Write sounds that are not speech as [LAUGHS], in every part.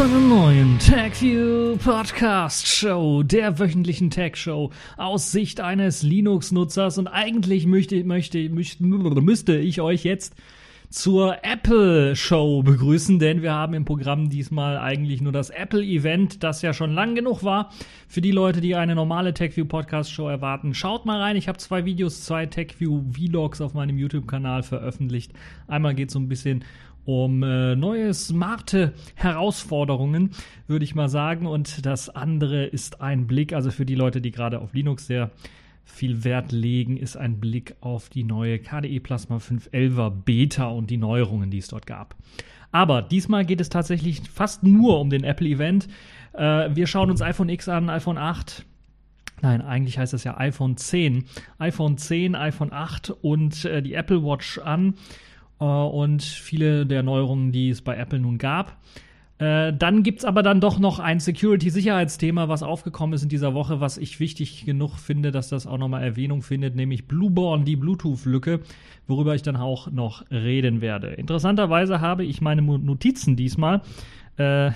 zu einer neuen TechView Podcast Show, der wöchentlichen Tech Show aus Sicht eines Linux-Nutzers. Und eigentlich möchte, möchte, möchte, müsste ich euch jetzt zur Apple Show begrüßen, denn wir haben im Programm diesmal eigentlich nur das Apple Event, das ja schon lang genug war. Für die Leute, die eine normale TechView Podcast Show erwarten, schaut mal rein. Ich habe zwei Videos, zwei TechView Vlogs auf meinem YouTube-Kanal veröffentlicht. Einmal geht es so ein bisschen um äh, neue smarte Herausforderungen, würde ich mal sagen. Und das andere ist ein Blick, also für die Leute, die gerade auf Linux sehr viel Wert legen, ist ein Blick auf die neue KDE Plasma 511er Beta und die Neuerungen, die es dort gab. Aber diesmal geht es tatsächlich fast nur um den Apple Event. Äh, wir schauen uns iPhone X an, iPhone 8. Nein, eigentlich heißt das ja iPhone 10. iPhone 10, iPhone 8 und äh, die Apple Watch an und viele der Neuerungen, die es bei Apple nun gab. Äh, dann gibt es aber dann doch noch ein Security-Sicherheitsthema, was aufgekommen ist in dieser Woche, was ich wichtig genug finde, dass das auch nochmal Erwähnung findet, nämlich Blueborn, die Bluetooth-Lücke, worüber ich dann auch noch reden werde. Interessanterweise habe ich meine Notizen diesmal äh,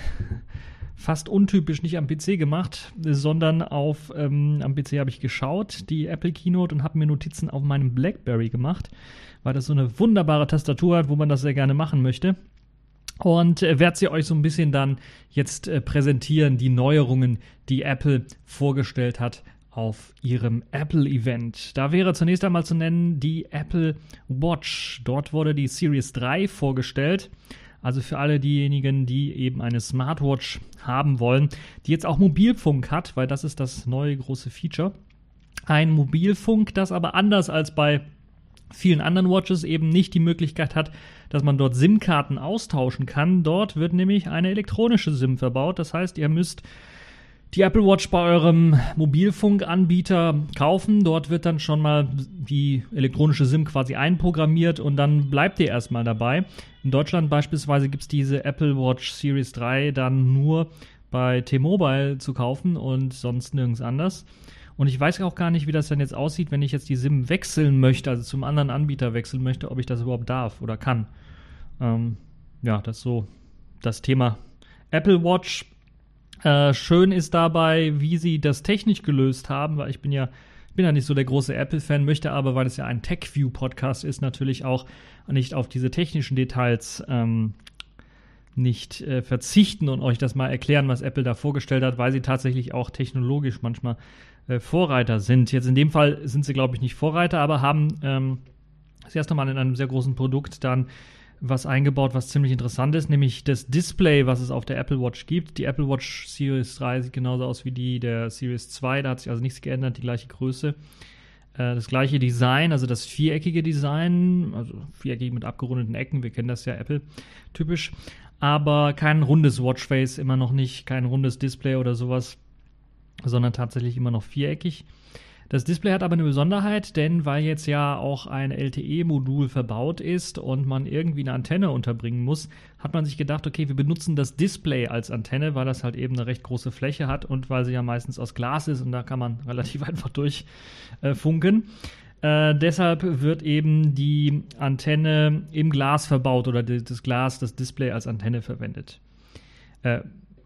fast untypisch nicht am PC gemacht, sondern auf ähm, am PC habe ich geschaut, die Apple Keynote und habe mir Notizen auf meinem BlackBerry gemacht, weil das so eine wunderbare Tastatur hat, wo man das sehr gerne machen möchte und äh, werde sie euch so ein bisschen dann jetzt äh, präsentieren, die Neuerungen, die Apple vorgestellt hat auf ihrem Apple-Event. Da wäre zunächst einmal zu nennen die Apple Watch. Dort wurde die Series 3 vorgestellt. Also für alle diejenigen, die eben eine Smartwatch haben wollen, die jetzt auch Mobilfunk hat, weil das ist das neue große Feature. Ein Mobilfunk, das aber anders als bei vielen anderen Watches eben nicht die Möglichkeit hat, dass man dort SIM-Karten austauschen kann. Dort wird nämlich eine elektronische SIM verbaut. Das heißt, ihr müsst die Apple Watch bei eurem Mobilfunkanbieter kaufen. Dort wird dann schon mal die elektronische SIM quasi einprogrammiert und dann bleibt ihr erstmal dabei. In Deutschland beispielsweise gibt es diese Apple Watch Series 3 dann nur bei T-Mobile zu kaufen und sonst nirgends anders. Und ich weiß auch gar nicht, wie das dann jetzt aussieht, wenn ich jetzt die SIM wechseln möchte, also zum anderen Anbieter wechseln möchte, ob ich das überhaupt darf oder kann. Ähm, ja, das ist so das Thema Apple Watch. Äh, schön ist dabei, wie sie das technisch gelöst haben, weil ich bin ja bin ja nicht so der große Apple-Fan, möchte aber, weil es ja ein TechView-Podcast ist, natürlich auch nicht auf diese technischen Details ähm, nicht äh, verzichten und euch das mal erklären, was Apple da vorgestellt hat, weil sie tatsächlich auch technologisch manchmal äh, Vorreiter sind. Jetzt in dem Fall sind sie, glaube ich, nicht Vorreiter, aber haben ähm, das erste Mal in einem sehr großen Produkt dann was eingebaut, was ziemlich interessant ist, nämlich das Display, was es auf der Apple Watch gibt. Die Apple Watch Series 3 sieht genauso aus wie die der Series 2, da hat sich also nichts geändert, die gleiche Größe. Äh, das gleiche Design, also das viereckige Design, also viereckig mit abgerundeten Ecken, wir kennen das ja Apple typisch, aber kein rundes Watchface, immer noch nicht, kein rundes Display oder sowas sondern tatsächlich immer noch viereckig. Das Display hat aber eine Besonderheit, denn weil jetzt ja auch ein LTE-Modul verbaut ist und man irgendwie eine Antenne unterbringen muss, hat man sich gedacht, okay, wir benutzen das Display als Antenne, weil das halt eben eine recht große Fläche hat und weil sie ja meistens aus Glas ist und da kann man [LAUGHS] relativ einfach durchfunken. Äh, äh, deshalb wird eben die Antenne im Glas verbaut oder das Glas, das Display als Antenne verwendet. Äh,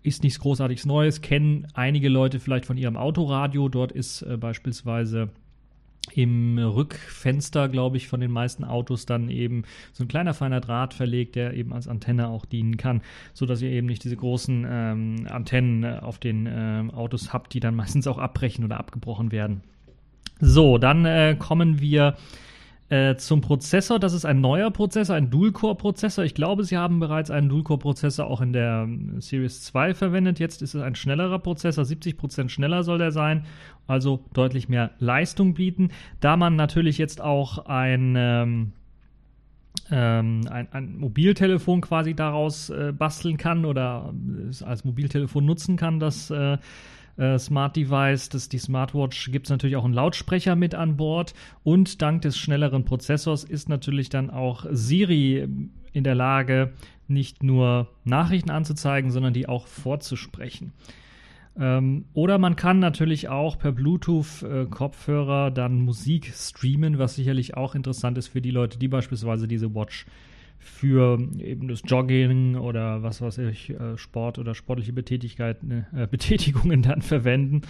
ist nichts Großartiges Neues, kennen einige Leute vielleicht von ihrem Autoradio. Dort ist äh, beispielsweise im Rückfenster, glaube ich, von den meisten Autos dann eben so ein kleiner feiner Draht verlegt, der eben als Antenne auch dienen kann, sodass ihr eben nicht diese großen ähm, Antennen äh, auf den ähm, Autos habt, die dann [LAUGHS] meistens auch abbrechen oder abgebrochen werden. So, dann äh, kommen wir äh, zum Prozessor, das ist ein neuer Prozessor, ein Dual-Core-Prozessor. Ich glaube, sie haben bereits einen Dual-Core-Prozessor auch in der ähm, Series 2 verwendet. Jetzt ist es ein schnellerer Prozessor, 70% schneller soll der sein, also deutlich mehr Leistung bieten. Da man natürlich jetzt auch ein, ähm, ähm, ein, ein, Mobiltelefon quasi daraus äh, basteln kann oder es als Mobiltelefon nutzen kann, das äh, äh, Smart Device, das, die Smartwatch, gibt es natürlich auch einen Lautsprecher mit an Bord und dank des schnelleren Prozessors ist natürlich dann auch Siri in der Lage, nicht nur Nachrichten anzuzeigen, sondern die auch vorzusprechen. Ähm, oder man kann natürlich auch per Bluetooth-Kopfhörer äh, dann Musik streamen, was sicherlich auch interessant ist für die Leute, die beispielsweise diese Watch für eben das Jogging oder was weiß ich, äh, Sport oder sportliche Betätigkeiten, äh, [LAUGHS] Betätigungen dann verwenden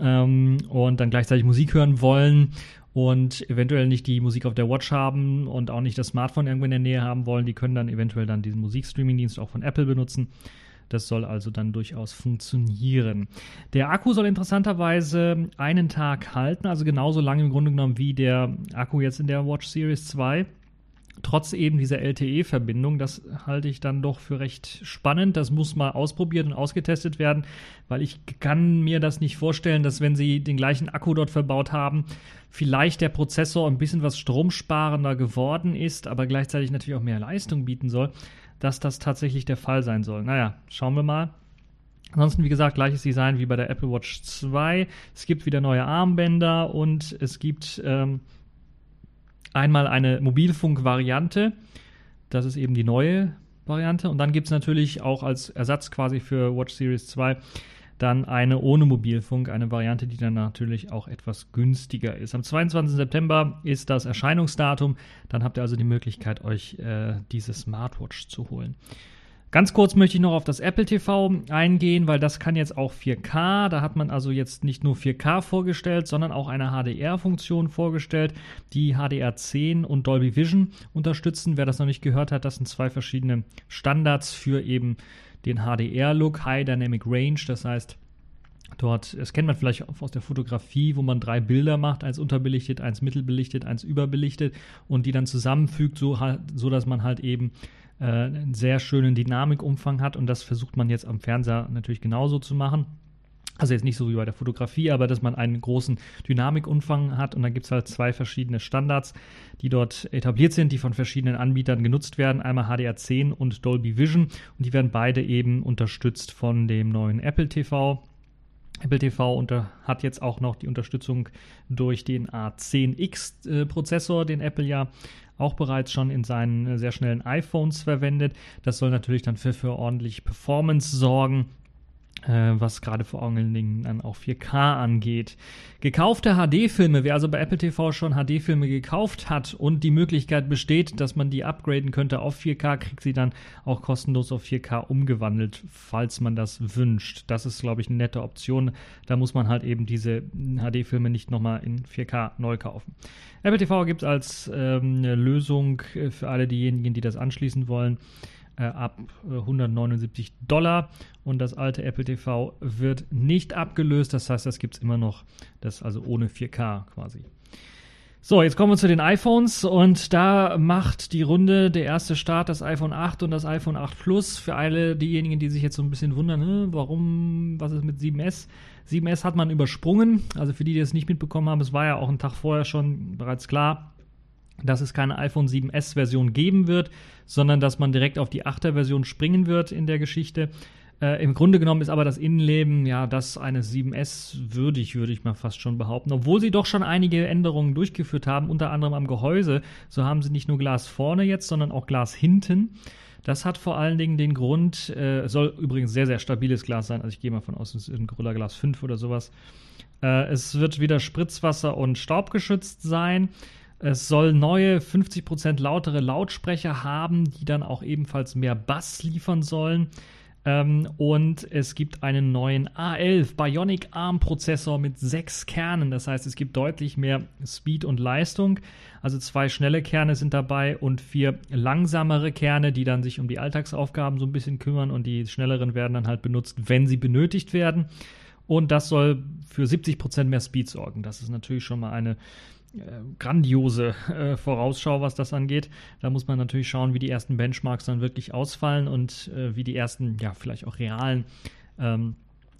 ähm, und dann gleichzeitig Musik hören wollen und eventuell nicht die Musik auf der Watch haben und auch nicht das Smartphone irgendwo in der Nähe haben wollen, die können dann eventuell dann diesen Musikstreaming-Dienst auch von Apple benutzen. Das soll also dann durchaus funktionieren. Der Akku soll interessanterweise einen Tag halten, also genauso lange im Grunde genommen wie der Akku jetzt in der Watch Series 2 trotz eben dieser LTE-Verbindung, das halte ich dann doch für recht spannend. Das muss mal ausprobiert und ausgetestet werden, weil ich kann mir das nicht vorstellen, dass wenn sie den gleichen Akku dort verbaut haben, vielleicht der Prozessor ein bisschen was stromsparender geworden ist, aber gleichzeitig natürlich auch mehr Leistung bieten soll, dass das tatsächlich der Fall sein soll. Naja, schauen wir mal. Ansonsten, wie gesagt, gleiches Design wie bei der Apple Watch 2. Es gibt wieder neue Armbänder und es gibt ähm, einmal eine Mobilfunk-Variante. Das ist eben die neue Variante. Und dann gibt es natürlich auch als Ersatz quasi für Watch Series 2 dann eine ohne Mobilfunk, eine Variante, die dann natürlich auch etwas günstiger ist. Am 22. September ist das Erscheinungsdatum. Dann habt ihr also die Möglichkeit, euch äh, diese Smartwatch zu holen. Ganz kurz möchte ich noch auf das Apple TV eingehen, weil das kann jetzt auch 4K. Da hat man also jetzt nicht nur 4K vorgestellt, sondern auch eine HDR-Funktion vorgestellt, die HDR10 und Dolby Vision unterstützen. Wer das noch nicht gehört hat, das sind zwei verschiedene Standards für eben den HDR-Look, High Dynamic Range. Das heißt, Dort, das kennt man vielleicht aus der Fotografie, wo man drei Bilder macht, eins unterbelichtet, eins mittelbelichtet, eins überbelichtet und die dann zusammenfügt, so, so dass man halt eben äh, einen sehr schönen Dynamikumfang hat und das versucht man jetzt am Fernseher natürlich genauso zu machen. Also jetzt nicht so wie bei der Fotografie, aber dass man einen großen Dynamikumfang hat und dann gibt es halt zwei verschiedene Standards, die dort etabliert sind, die von verschiedenen Anbietern genutzt werden. Einmal HDR10 und Dolby Vision und die werden beide eben unterstützt von dem neuen Apple TV. Apple TV unter, hat jetzt auch noch die Unterstützung durch den A10X-Prozessor, äh, den Apple ja auch bereits schon in seinen äh, sehr schnellen iPhones verwendet. Das soll natürlich dann für, für ordentlich Performance sorgen was gerade vor allen Dingen dann auch 4K angeht. Gekaufte HD-Filme, wer also bei Apple TV schon HD-Filme gekauft hat und die Möglichkeit besteht, dass man die upgraden könnte auf 4K, kriegt sie dann auch kostenlos auf 4K umgewandelt, falls man das wünscht. Das ist, glaube ich, eine nette Option. Da muss man halt eben diese HD-Filme nicht nochmal in 4K neu kaufen. Apple TV gibt es als ähm, Lösung äh, für alle diejenigen, die das anschließen wollen äh, ab 179 äh, Dollar und das alte Apple TV wird nicht abgelöst. Das heißt, das gibt es immer noch, das also ohne 4K quasi. So, jetzt kommen wir zu den iPhones und da macht die Runde der erste Start das iPhone 8 und das iPhone 8 Plus. Für alle diejenigen, die sich jetzt so ein bisschen wundern, warum, was ist mit 7S? 7S hat man übersprungen. Also für die, die es nicht mitbekommen haben, es war ja auch einen Tag vorher schon bereits klar, dass es keine iPhone 7S Version geben wird, sondern dass man direkt auf die 8er Version springen wird in der Geschichte. Äh, Im Grunde genommen ist aber das Innenleben ja das eines 7S würdig, würde ich mal fast schon behaupten. Obwohl sie doch schon einige Änderungen durchgeführt haben, unter anderem am Gehäuse. So haben sie nicht nur Glas vorne jetzt, sondern auch Glas hinten. Das hat vor allen Dingen den Grund, äh, soll übrigens sehr, sehr stabiles Glas sein. Also ich gehe mal von aus, es ist ein Gorilla Glas 5 oder sowas. Äh, es wird wieder Spritzwasser und staubgeschützt sein. Es soll neue 50% lautere Lautsprecher haben, die dann auch ebenfalls mehr Bass liefern sollen. Ähm, und es gibt einen neuen A11 Bionic ARM Prozessor mit sechs Kernen. Das heißt, es gibt deutlich mehr Speed und Leistung. Also zwei schnelle Kerne sind dabei und vier langsamere Kerne, die dann sich um die Alltagsaufgaben so ein bisschen kümmern und die schnelleren werden dann halt benutzt, wenn sie benötigt werden. Und das soll für 70% mehr Speed sorgen. Das ist natürlich schon mal eine grandiose äh, Vorausschau, was das angeht. Da muss man natürlich schauen, wie die ersten Benchmarks dann wirklich ausfallen und äh, wie die ersten, ja, vielleicht auch realen, ähm,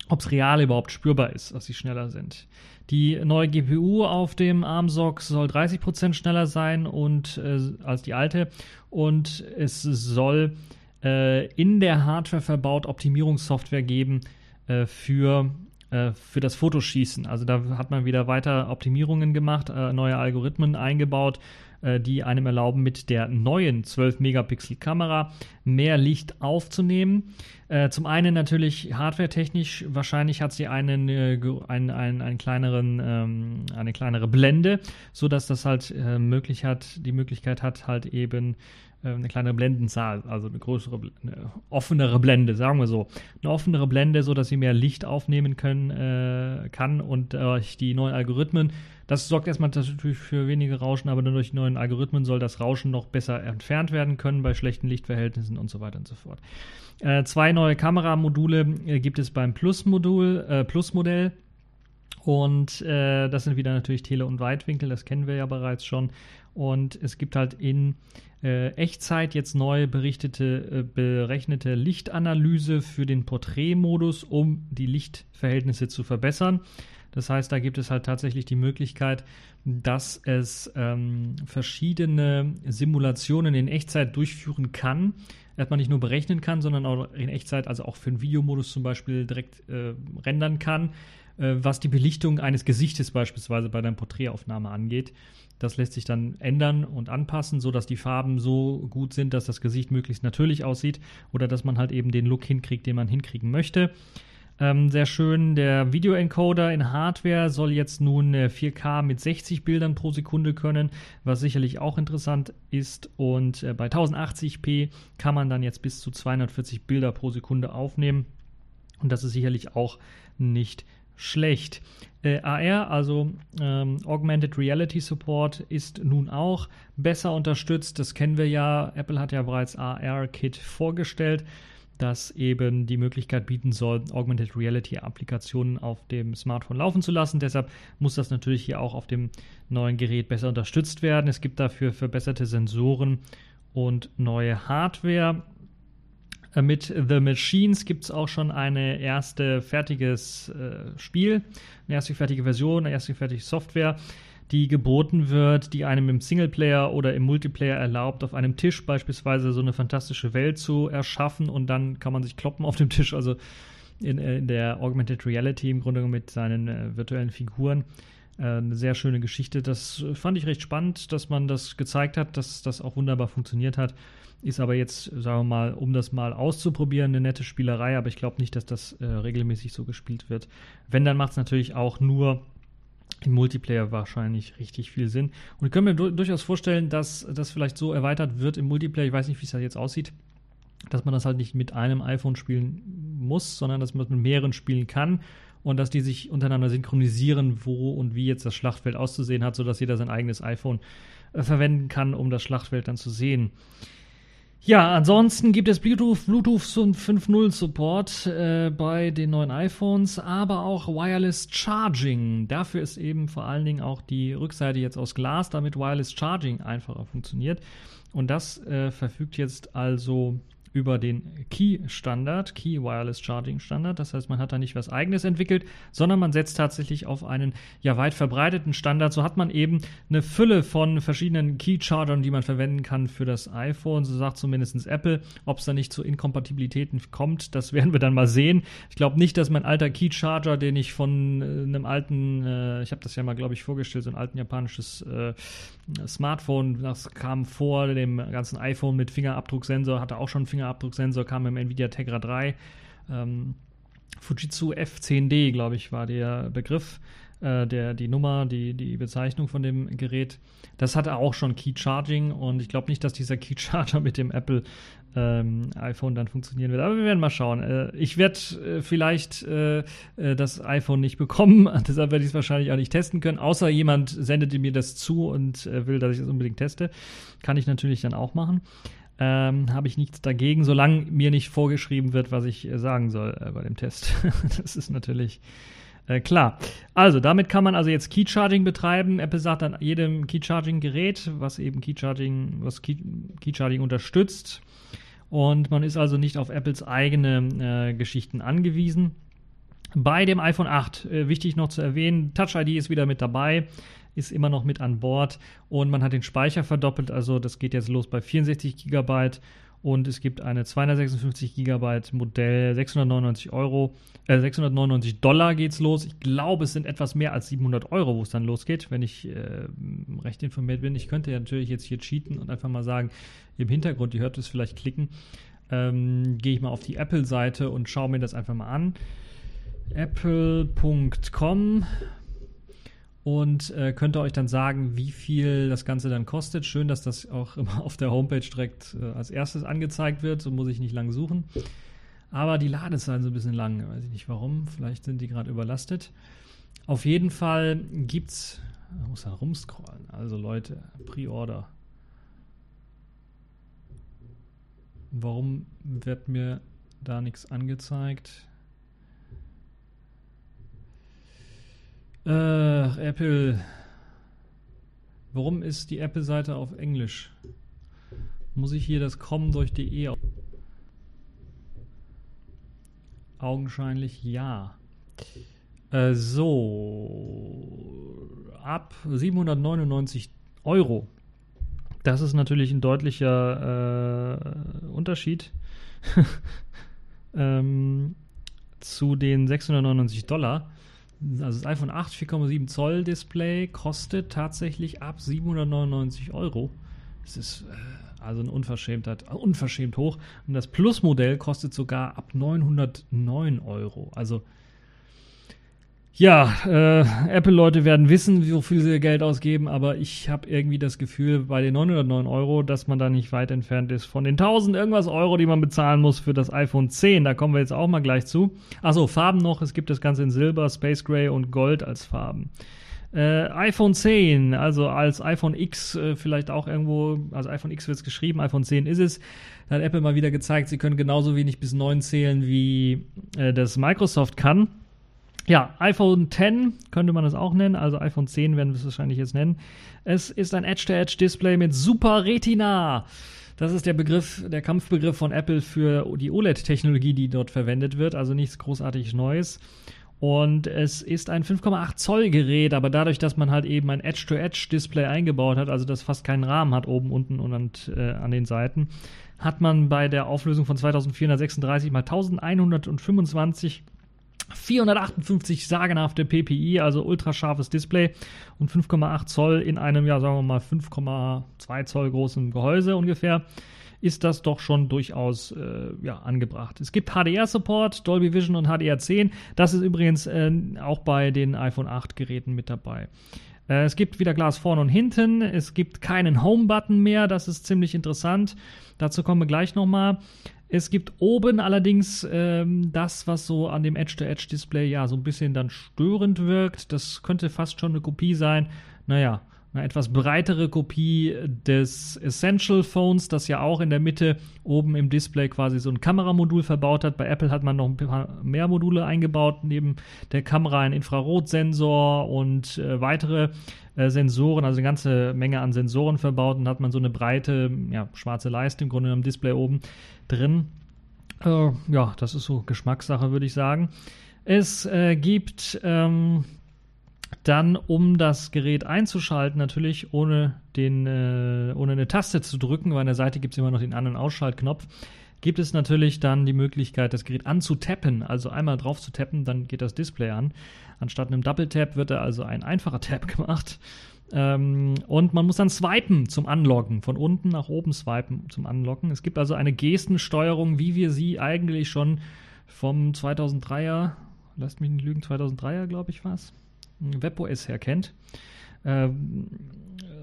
ob es real überhaupt spürbar ist, dass sie schneller sind. Die neue GPU auf dem ARM-SOC soll 30% schneller sein und, äh, als die alte und es soll äh, in der Hardware verbaut Optimierungssoftware geben äh, für äh, für das Fotoschießen. Also da hat man wieder weiter Optimierungen gemacht, äh, neue Algorithmen eingebaut, äh, die einem erlauben, mit der neuen 12-Megapixel-Kamera mehr Licht aufzunehmen. Äh, zum einen natürlich hardware-technisch, wahrscheinlich hat sie einen, äh, einen, einen, einen kleineren, ähm, eine kleinere Blende, sodass das halt äh, möglich hat, die Möglichkeit hat, halt eben äh, eine kleinere Blendenzahl, also eine größere, eine offenere Blende, sagen wir so. Eine offenere Blende, sodass sie mehr Licht aufnehmen können, äh, kann und durch die neuen Algorithmen das sorgt erstmal natürlich für weniger Rauschen, aber durch die neuen Algorithmen soll das Rauschen noch besser entfernt werden können bei schlechten Lichtverhältnissen und so weiter und so fort. Äh, zwei neue Kameramodule äh, gibt es beim Plus-Modul, äh, Plus-Modell. Und äh, das sind wieder natürlich Tele- und Weitwinkel, das kennen wir ja bereits schon. Und es gibt halt in äh, Echtzeit jetzt neu berichtete, äh, berechnete Lichtanalyse für den Porträtmodus, um die Lichtverhältnisse zu verbessern. Das heißt, da gibt es halt tatsächlich die Möglichkeit, dass es ähm, verschiedene Simulationen in Echtzeit durchführen kann. Erstmal nicht nur berechnen kann, sondern auch in Echtzeit, also auch für einen Videomodus zum Beispiel direkt äh, rendern kann, äh, was die Belichtung eines Gesichtes beispielsweise bei deiner Porträtaufnahme angeht. Das lässt sich dann ändern und anpassen, sodass die Farben so gut sind, dass das Gesicht möglichst natürlich aussieht oder dass man halt eben den Look hinkriegt, den man hinkriegen möchte. Ähm, sehr schön, der Videoencoder in Hardware soll jetzt nun 4K mit 60 Bildern pro Sekunde können, was sicherlich auch interessant ist. Und äh, bei 1080p kann man dann jetzt bis zu 240 Bilder pro Sekunde aufnehmen. Und das ist sicherlich auch nicht schlecht. Äh, AR, also ähm, Augmented Reality Support, ist nun auch besser unterstützt. Das kennen wir ja. Apple hat ja bereits AR-Kit vorgestellt das eben die Möglichkeit bieten soll, Augmented Reality Applikationen auf dem Smartphone laufen zu lassen. Deshalb muss das natürlich hier auch auf dem neuen Gerät besser unterstützt werden. Es gibt dafür verbesserte Sensoren und neue Hardware. Äh, mit The Machines gibt es auch schon eine erste fertiges äh, Spiel, eine erste fertige Version, eine erste fertige Software die geboten wird, die einem im Singleplayer oder im Multiplayer erlaubt, auf einem Tisch beispielsweise so eine fantastische Welt zu erschaffen und dann kann man sich kloppen auf dem Tisch, also in, äh, in der Augmented Reality im Grunde mit seinen äh, virtuellen Figuren. Äh, eine sehr schöne Geschichte. Das fand ich recht spannend, dass man das gezeigt hat, dass das auch wunderbar funktioniert hat. Ist aber jetzt, sagen wir mal, um das mal auszuprobieren, eine nette Spielerei, aber ich glaube nicht, dass das äh, regelmäßig so gespielt wird. Wenn, dann macht es natürlich auch nur im Multiplayer wahrscheinlich richtig viel Sinn. Und ich kann mir durchaus vorstellen, dass das vielleicht so erweitert wird im Multiplayer. Ich weiß nicht, wie es da jetzt aussieht, dass man das halt nicht mit einem iPhone spielen muss, sondern dass man mit mehreren spielen kann und dass die sich untereinander synchronisieren, wo und wie jetzt das Schlachtfeld auszusehen hat, sodass jeder sein eigenes iPhone äh, verwenden kann, um das Schlachtfeld dann zu sehen. Ja, ansonsten gibt es Bluetooth, Bluetooth 5.0 Support äh, bei den neuen iPhones, aber auch Wireless Charging. Dafür ist eben vor allen Dingen auch die Rückseite jetzt aus Glas, damit Wireless Charging einfacher funktioniert. Und das äh, verfügt jetzt also über den Key-Standard, Key Wireless Charging Standard. Das heißt, man hat da nicht was eigenes entwickelt, sondern man setzt tatsächlich auf einen ja weit verbreiteten Standard. So hat man eben eine Fülle von verschiedenen Key-Chargern, die man verwenden kann für das iPhone. So sagt zumindest Apple. Ob es da nicht zu Inkompatibilitäten kommt, das [LAUGHS] werden wir dann mal sehen. Ich glaube nicht, dass mein alter Key-Charger, den ich von äh, einem alten, äh, ich habe das ja mal, glaube ich, vorgestellt, so ein alten japanisches äh, Smartphone, das kam vor dem ganzen iPhone mit Fingerabdrucksensor, hatte auch schon einen Fingerabdrucksensor, kam im Nvidia Tegra 3. Ähm, Fujitsu F10D, glaube ich, war der Begriff, äh, der, die Nummer, die, die Bezeichnung von dem Gerät. Das hatte auch schon Key Charging und ich glaube nicht, dass dieser Key Charger mit dem Apple ähm, iPhone dann funktionieren wird. Aber wir werden mal schauen. Äh, ich werde äh, vielleicht äh, äh, das iPhone nicht bekommen, [LAUGHS] deshalb werde ich es wahrscheinlich auch nicht testen können. Außer jemand sendet mir das zu und äh, will, dass ich es das unbedingt teste. Kann ich natürlich dann auch machen. Ähm, Habe ich nichts dagegen, solange mir nicht vorgeschrieben wird, was ich äh, sagen soll bei dem Test. [LAUGHS] das ist natürlich äh, klar. Also, damit kann man also jetzt Key Charging betreiben. Apple sagt an jedem Key Charging Gerät, was eben Key Charging, was Key, unterstützt. Und man ist also nicht auf Apples eigene äh, Geschichten angewiesen. Bei dem iPhone 8, äh, wichtig noch zu erwähnen, Touch ID ist wieder mit dabei, ist immer noch mit an Bord und man hat den Speicher verdoppelt, also das geht jetzt los bei 64 GB Und es gibt eine 256 GB Modell, 699 Euro, äh, 699 Dollar geht's los. Ich glaube, es sind etwas mehr als 700 Euro, wo es dann losgeht, wenn ich äh, recht informiert bin. Ich könnte ja natürlich jetzt hier cheaten und einfach mal sagen, im Hintergrund, ihr hört es vielleicht klicken, ähm, gehe ich mal auf die Apple-Seite und schaue mir das einfach mal an. Apple.com und äh, könnt ihr euch dann sagen, wie viel das Ganze dann kostet. Schön, dass das auch [LAUGHS] immer auf der Homepage direkt äh, als erstes angezeigt wird, so muss ich nicht lang suchen. Aber die Ladezeiten sind ein bisschen lang, weiß ich nicht warum, vielleicht sind die gerade überlastet. Auf jeden Fall gibt's, ich muss da rumscrollen, also Leute, Pre-Order. Warum wird mir da nichts angezeigt? Äh, Apple. Warum ist die Apple-Seite auf Englisch? Muss ich hier das kommen durch de Augenscheinlich ja. Äh, so. Ab 799 Euro. Das ist natürlich ein deutlicher äh, Unterschied [LAUGHS] ähm, zu den 699 Dollar. Also das iPhone 8 4,7 Zoll Display kostet tatsächlich ab 799 Euro. Das ist äh, also eine Unverschämtheit, unverschämt hoch. Und das Plus-Modell kostet sogar ab 909 Euro. Also ja, äh, Apple-Leute werden wissen, wofür sie ihr Geld ausgeben, aber ich habe irgendwie das Gefühl, bei den 909 Euro, dass man da nicht weit entfernt ist von den 1000 irgendwas Euro, die man bezahlen muss für das iPhone 10. Da kommen wir jetzt auch mal gleich zu. Achso, Farben noch. Es gibt das Ganze in Silber, Space Gray und Gold als Farben. Äh, iPhone 10, also als iPhone X äh, vielleicht auch irgendwo, also iPhone X wird es geschrieben, iPhone 10 ist es. Da hat Apple mal wieder gezeigt, sie können genauso wenig bis 9 zählen, wie äh, das Microsoft kann. Ja, iPhone 10 könnte man es auch nennen, also iPhone 10 werden wir es wahrscheinlich jetzt nennen. Es ist ein Edge-to-Edge-Display mit Super Retina. Das ist der Begriff, der Kampfbegriff von Apple für die OLED-Technologie, die dort verwendet wird, also nichts großartig Neues. Und es ist ein 5,8 Zoll Gerät, aber dadurch, dass man halt eben ein Edge-to-Edge-Display eingebaut hat, also das fast keinen Rahmen hat oben, unten und äh, an den Seiten, hat man bei der Auflösung von 2436 mal 1125 458 sagenhafte PPI, also ultrascharfes Display und 5,8 Zoll in einem, ja, sagen wir mal 5,2 Zoll großen Gehäuse ungefähr, ist das doch schon durchaus äh, ja, angebracht. Es gibt HDR-Support, Dolby Vision und HDR10. Das ist übrigens äh, auch bei den iPhone 8 Geräten mit dabei. Äh, es gibt wieder Glas vorne und hinten. Es gibt keinen Home-Button mehr. Das ist ziemlich interessant. Dazu kommen wir gleich nochmal. Es gibt oben allerdings ähm, das, was so an dem Edge-to-Edge-Display ja so ein bisschen dann störend wirkt. Das könnte fast schon eine Kopie sein. Naja, eine etwas breitere Kopie des Essential Phones, das ja auch in der Mitte oben im Display quasi so ein Kameramodul verbaut hat. Bei Apple hat man noch ein paar mehr Module eingebaut, neben der Kamera ein Infrarotsensor und äh, weitere äh, Sensoren, also eine ganze Menge an Sensoren verbaut und hat man so eine breite, ja, schwarze Leiste im Grunde am Display oben drin. Äh, ja, das ist so Geschmackssache, würde ich sagen. Es äh, gibt ähm, dann, um das Gerät einzuschalten, natürlich ohne, den, äh, ohne eine Taste zu drücken, weil an der Seite gibt es immer noch den An- und Ausschaltknopf, gibt es natürlich dann die Möglichkeit, das Gerät anzutappen, also einmal drauf zu tappen, dann geht das Display an. Anstatt einem Double Tap wird da also ein einfacher Tap [LAUGHS] gemacht. Ähm, und man muss dann swipen zum Anloggen, von unten nach oben swipen zum Anlocken. Es gibt also eine Gestensteuerung, wie wir sie eigentlich schon vom 2003er, lasst mich nicht lügen, 2003er glaube ich war es, WebOS her kennt. Ähm,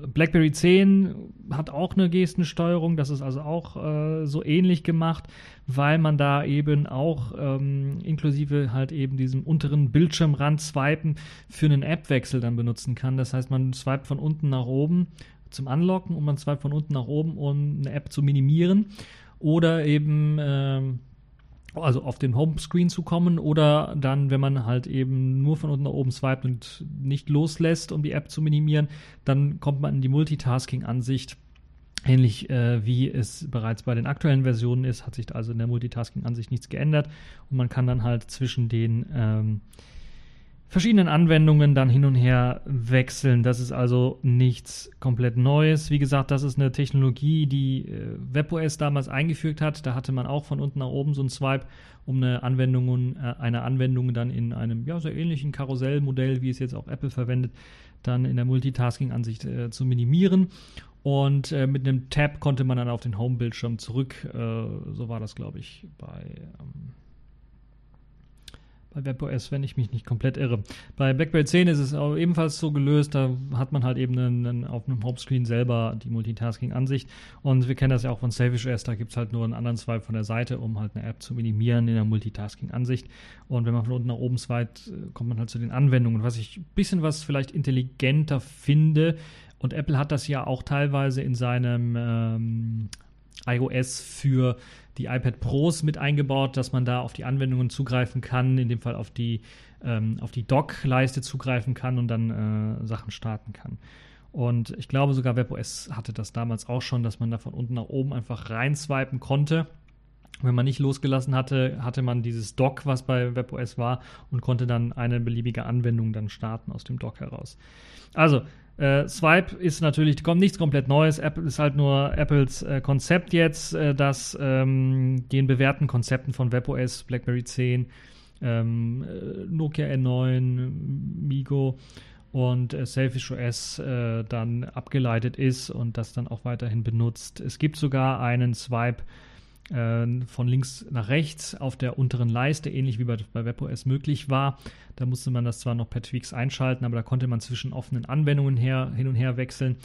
BlackBerry 10 hat auch eine Gestensteuerung, das ist also auch äh, so ähnlich gemacht, weil man da eben auch ähm, inklusive halt eben diesem unteren Bildschirmrand swipen für einen App-Wechsel dann benutzen kann. Das heißt, man swipet von unten nach oben zum Anlocken und man swipet von unten nach oben, um eine App zu minimieren oder eben ähm, also auf den Homescreen zu kommen oder dann, wenn man halt eben nur von unten nach oben swipet und nicht loslässt, um die App zu minimieren, dann kommt man in die Multitasking-Ansicht. Ähnlich äh, wie es bereits bei den aktuellen Versionen ist, hat sich also in der Multitasking-Ansicht nichts geändert und man kann dann halt zwischen den ähm, verschiedenen Anwendungen dann hin und her wechseln. Das ist also nichts komplett Neues. Wie gesagt, das ist eine Technologie, die äh, WebOS damals eingefügt hat. Da hatte man auch von unten nach oben so einen Swipe, um eine Anwendung, äh, eine Anwendung dann in einem ja, sehr ähnlichen Karussellmodell, wie es jetzt auch Apple verwendet, dann in der Multitasking-Ansicht äh, zu minimieren. Und äh, mit einem Tab konnte man dann auf den Home-Bildschirm zurück. Äh, so war das, glaube ich, bei. Ähm, bei WebOS, wenn ich mich nicht komplett irre. Bei BlackBerry 10 ist es ebenfalls so gelöst, da hat man halt eben einen, auf einem Homescreen selber die Multitasking-Ansicht und wir kennen das ja auch von Selfish OS, da gibt es halt nur einen anderen Swipe von der Seite, um halt eine App zu minimieren in der Multitasking-Ansicht und wenn man von unten nach oben swipet, äh, kommt man halt zu den Anwendungen. Was ich ein bisschen was vielleicht intelligenter finde und Apple hat das ja auch teilweise in seinem ähm, iOS für die iPad Pros mit eingebaut, dass man da auf die Anwendungen zugreifen kann, in dem Fall auf die, ähm, die Dock-Leiste zugreifen kann und dann äh, Sachen starten kann. Und ich glaube sogar WebOS hatte das damals auch schon, dass man da von unten nach oben einfach reinswipen konnte. Wenn man nicht losgelassen hatte, hatte man dieses Dock, was bei WebOS war, und konnte dann eine beliebige Anwendung dann starten aus dem Dock heraus. Also, äh, Swipe ist natürlich, kommt nichts komplett Neues. Apple ist halt nur Apples äh, Konzept jetzt, äh, das ähm, den bewährten Konzepten von WebOS, BlackBerry 10, ähm, äh, Nokia N9, Migo und äh, Selfish OS äh, dann abgeleitet ist und das dann auch weiterhin benutzt. Es gibt sogar einen Swipe von links nach rechts auf der unteren Leiste, ähnlich wie bei, bei WebOS möglich war. Da musste man das zwar noch per Tweaks einschalten, aber da konnte man zwischen offenen Anwendungen her, hin und her wechseln.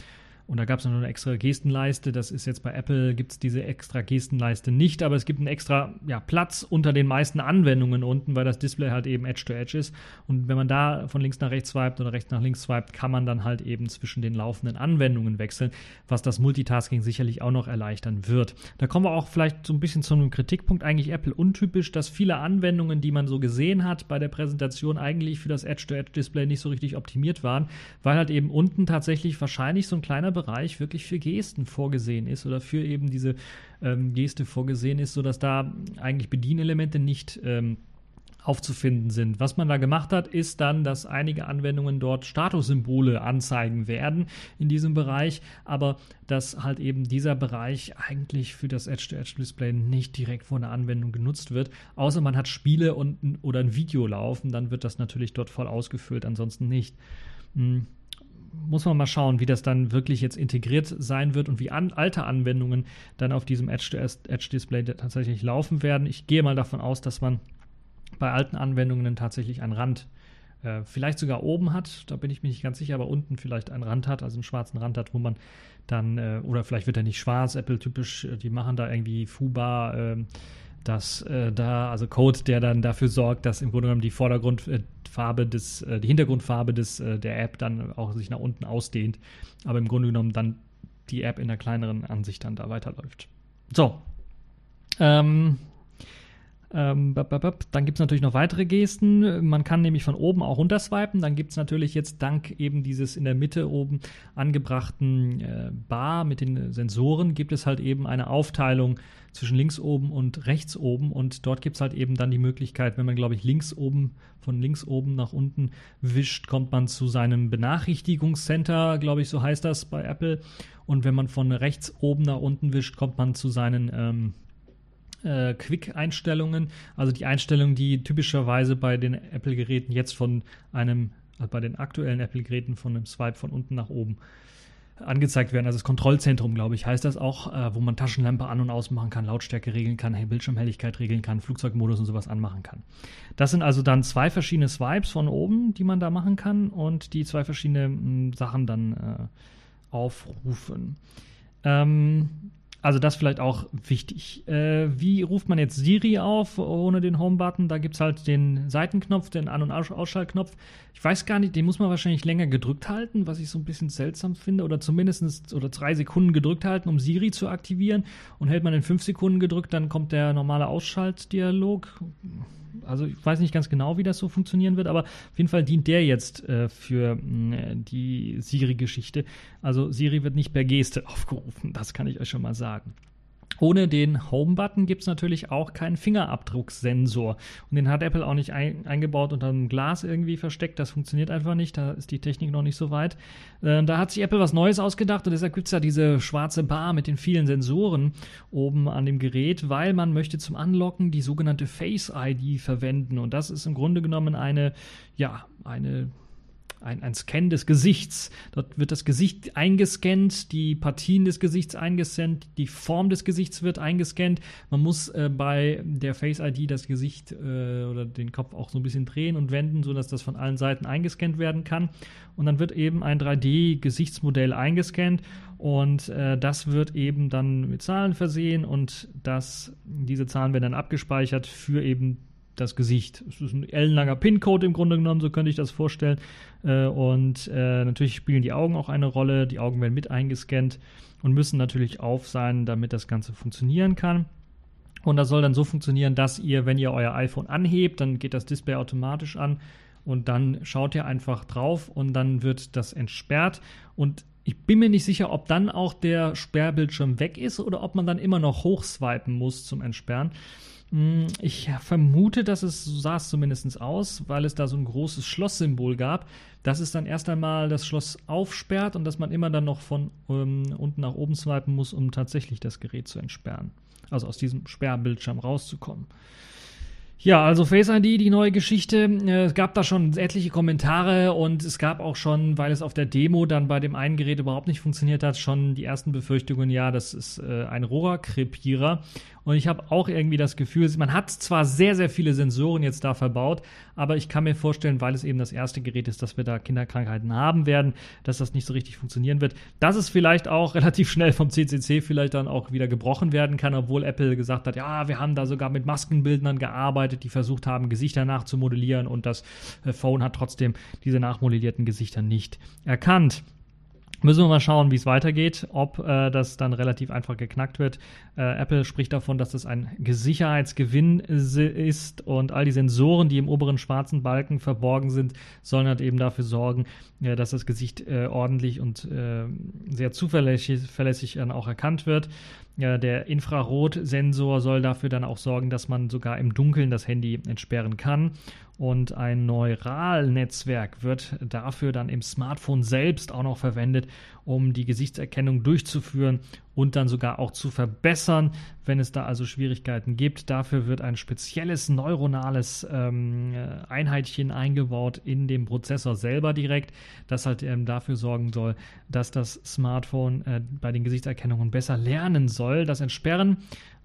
Und da gab es noch eine extra Gestenleiste. Das ist jetzt bei Apple, gibt es diese extra Gestenleiste nicht, aber es gibt einen extra ja, Platz unter den meisten Anwendungen unten, weil das Display halt eben Edge-to-Edge -Edge ist. Und wenn man da von links nach rechts swiped oder rechts nach links swiped, kann man dann halt eben zwischen den laufenden Anwendungen wechseln, was das Multitasking sicherlich auch noch erleichtern wird. Da kommen wir auch vielleicht so ein bisschen zu einem Kritikpunkt. Eigentlich Apple untypisch, dass viele Anwendungen, die man so gesehen hat bei der Präsentation, eigentlich für das Edge-to-Edge-Display nicht so richtig optimiert waren, weil halt eben unten tatsächlich wahrscheinlich so ein kleiner Bereich wirklich für Gesten vorgesehen ist oder für eben diese ähm, Geste vorgesehen ist, sodass da eigentlich Bedienelemente nicht ähm, aufzufinden sind. Was man da gemacht hat, ist dann, dass einige Anwendungen dort Statussymbole anzeigen werden in diesem Bereich, aber dass halt eben dieser Bereich eigentlich für das Edge-to-Edge-Display nicht direkt von der Anwendung genutzt wird, außer man hat Spiele und, oder ein Video laufen, dann wird das natürlich dort voll ausgefüllt, ansonsten nicht. Muss man mal schauen, wie das dann wirklich jetzt integriert sein wird und wie an, alte Anwendungen dann auf diesem Edge-Display tatsächlich laufen werden. Ich gehe mal davon aus, dass man bei alten Anwendungen tatsächlich einen Rand äh, vielleicht sogar oben hat, da bin ich mir nicht ganz sicher, aber unten vielleicht einen Rand hat, also einen schwarzen Rand hat, wo man dann, äh, oder vielleicht wird er nicht schwarz, Apple typisch, äh, die machen da irgendwie FUBA, ähm, dass äh, da, also Code, der dann dafür sorgt, dass im Grunde genommen die Vordergrundfarbe des, äh, die Hintergrundfarbe des, äh, der App dann auch sich nach unten ausdehnt, aber im Grunde genommen dann die App in der kleineren Ansicht dann da weiterläuft. So. Ähm, ähm, dann gibt es natürlich noch weitere Gesten. Man kann nämlich von oben auch runter swipen. Dann gibt es natürlich jetzt dank eben dieses in der Mitte oben angebrachten äh, Bar mit den Sensoren, gibt es halt eben eine Aufteilung zwischen links oben und rechts oben. Und dort gibt es halt eben dann die Möglichkeit, wenn man, glaube ich, links oben, von links oben nach unten wischt, kommt man zu seinem Benachrichtigungscenter, glaube ich, so heißt das bei Apple. Und wenn man von rechts oben nach unten wischt, kommt man zu seinen ähm, äh, Quick-Einstellungen, also die Einstellungen, die typischerweise bei den Apple-Geräten jetzt von einem, also bei den aktuellen Apple-Geräten von einem Swipe von unten nach oben angezeigt werden. Also das Kontrollzentrum, glaube ich, heißt das auch, äh, wo man Taschenlampe an- und ausmachen kann, Lautstärke regeln kann, Bildschirmhelligkeit regeln kann, Flugzeugmodus und sowas anmachen kann. Das sind also dann zwei verschiedene Swipes von oben, die man da machen kann und die zwei verschiedene mh, hm, Sachen dann äh, aufrufen. Ähm, also das vielleicht auch wichtig. Äh, wie ruft man jetzt Siri auf ohne den Home-Button? Da gibt es halt den Seitenknopf, den An- und Ausschaltknopf. Ich weiß gar nicht, den muss man wahrscheinlich länger gedrückt halten, was ich so ein bisschen seltsam finde. Oder zumindest oder drei Sekunden gedrückt halten, um Siri zu aktivieren. Und hält man in fünf Sekunden gedrückt, dann kommt der normale Ausschaltdialog also ich weiß nicht ganz genau, wie das so funktionieren wird, aber auf jeden Fall dient der jetzt äh, für äh, die Siri-Geschichte. Also Siri wird nicht per Geste aufgerufen, das kann ich euch schon mal sagen. Ohne den Home-Button gibt es natürlich auch keinen Fingerabdrucksensor. Und den hat Apple auch nicht ein, eingebaut unter einem Glas irgendwie versteckt. Das funktioniert einfach nicht. Da ist die Technik noch nicht so weit. Äh, da hat sich Apple was Neues ausgedacht und deshalb gibt es ja diese schwarze Bar mit den vielen Sensoren oben an dem Gerät, weil man möchte zum Anlocken die sogenannte Face ID verwenden. Und das ist im Grunde genommen eine, ja, eine ein, ein Scan des Gesichts. Dort wird das Gesicht eingescannt, die Partien des Gesichts eingescannt, die Form des Gesichts wird eingescannt. Man muss äh, bei der Face ID das Gesicht äh, oder den Kopf auch so ein bisschen drehen und wenden, sodass das von allen Seiten eingescannt werden kann. Und dann wird eben ein 3D-Gesichtsmodell eingescannt und äh, das wird eben dann mit Zahlen versehen und das, diese Zahlen werden dann abgespeichert für eben das Gesicht. Es ist ein ellenlanger PIN-Code im Grunde genommen, so könnte ich das vorstellen. Äh, und äh, natürlich spielen die Augen auch eine Rolle. Die Augen werden mit eingescannt und müssen natürlich auf sein, damit das Ganze funktionieren kann. Und das soll dann so funktionieren, dass ihr, wenn ihr euer iPhone anhebt, dann geht das Display automatisch an und dann schaut ihr einfach drauf und dann wird das entsperrt. Und ich bin mir nicht sicher, ob dann auch der Sperrbildschirm weg ist oder ob man dann immer noch hochswipen muss zum Entsperren. Hm, ich vermute, dass es, so sah es zumindest aus, weil es da so ein großes Schlosssymbol gab, dass es dann erst einmal das Schloss aufsperrt und dass man immer dann noch von ähm, unten nach oben swipen muss, um tatsächlich das Gerät zu entsperren. Also aus diesem Sperrbildschirm rauszukommen. Ja, also Face ID, die neue Geschichte. Äh, es gab da schon etliche Kommentare und es gab auch schon, weil es auf der Demo dann bei dem einen Gerät überhaupt nicht funktioniert hat, schon die ersten Befürchtungen, ja, das ist äh, ein Rohrkrepierer. Und ich habe auch irgendwie das Gefühl, man hat zwar sehr, sehr viele Sensoren jetzt da verbaut, aber ich kann mir vorstellen, weil es eben das erste Gerät ist, dass wir da Kinderkrankheiten haben werden, dass das nicht so richtig funktionieren wird. Dass es vielleicht auch [LAUGHS] relativ schnell vom CCC vielleicht dann auch wieder gebrochen werden kann, obwohl Apple gesagt hat, ja, wir haben da sogar mit Maskenbildnern gearbeitet, die versucht haben, Gesichter nachzumodellieren und das äh, Phone hat trotzdem diese nachmodellierten Gesichter nicht erkannt. Müssen wir mal schauen, wie es weitergeht, ob äh, das dann relativ einfach geknackt wird. Äh, Apple spricht davon, dass das ein Sicherheitsgewinn ist und all die Sensoren, die im oberen schwarzen Balken verborgen sind, sollen halt eben dafür sorgen, äh, dass das Gesicht äh, ordentlich und äh, sehr zuverlässig dann auch erkannt wird. der Infrarotsensor soll dafür dann auch sorgen, dass man sogar im Dunkeln das Handy entsperren kann und ein Neuralnetzwerk wird dafür dann im Smartphone selbst auch noch verwendet, um die Gesichtserkennung durchzuführen und dann sogar auch zu verbessern, wenn es da also Schwierigkeiten gibt. Dafür wird ein spezielles neuronales ähm, Einheitchen eingebaut in dem Prozessor selber direkt, das halt ähm, dafür sorgen soll, dass das Smartphone äh, bei den Gesichtserkennungen besser lernen soll. Das Entsperren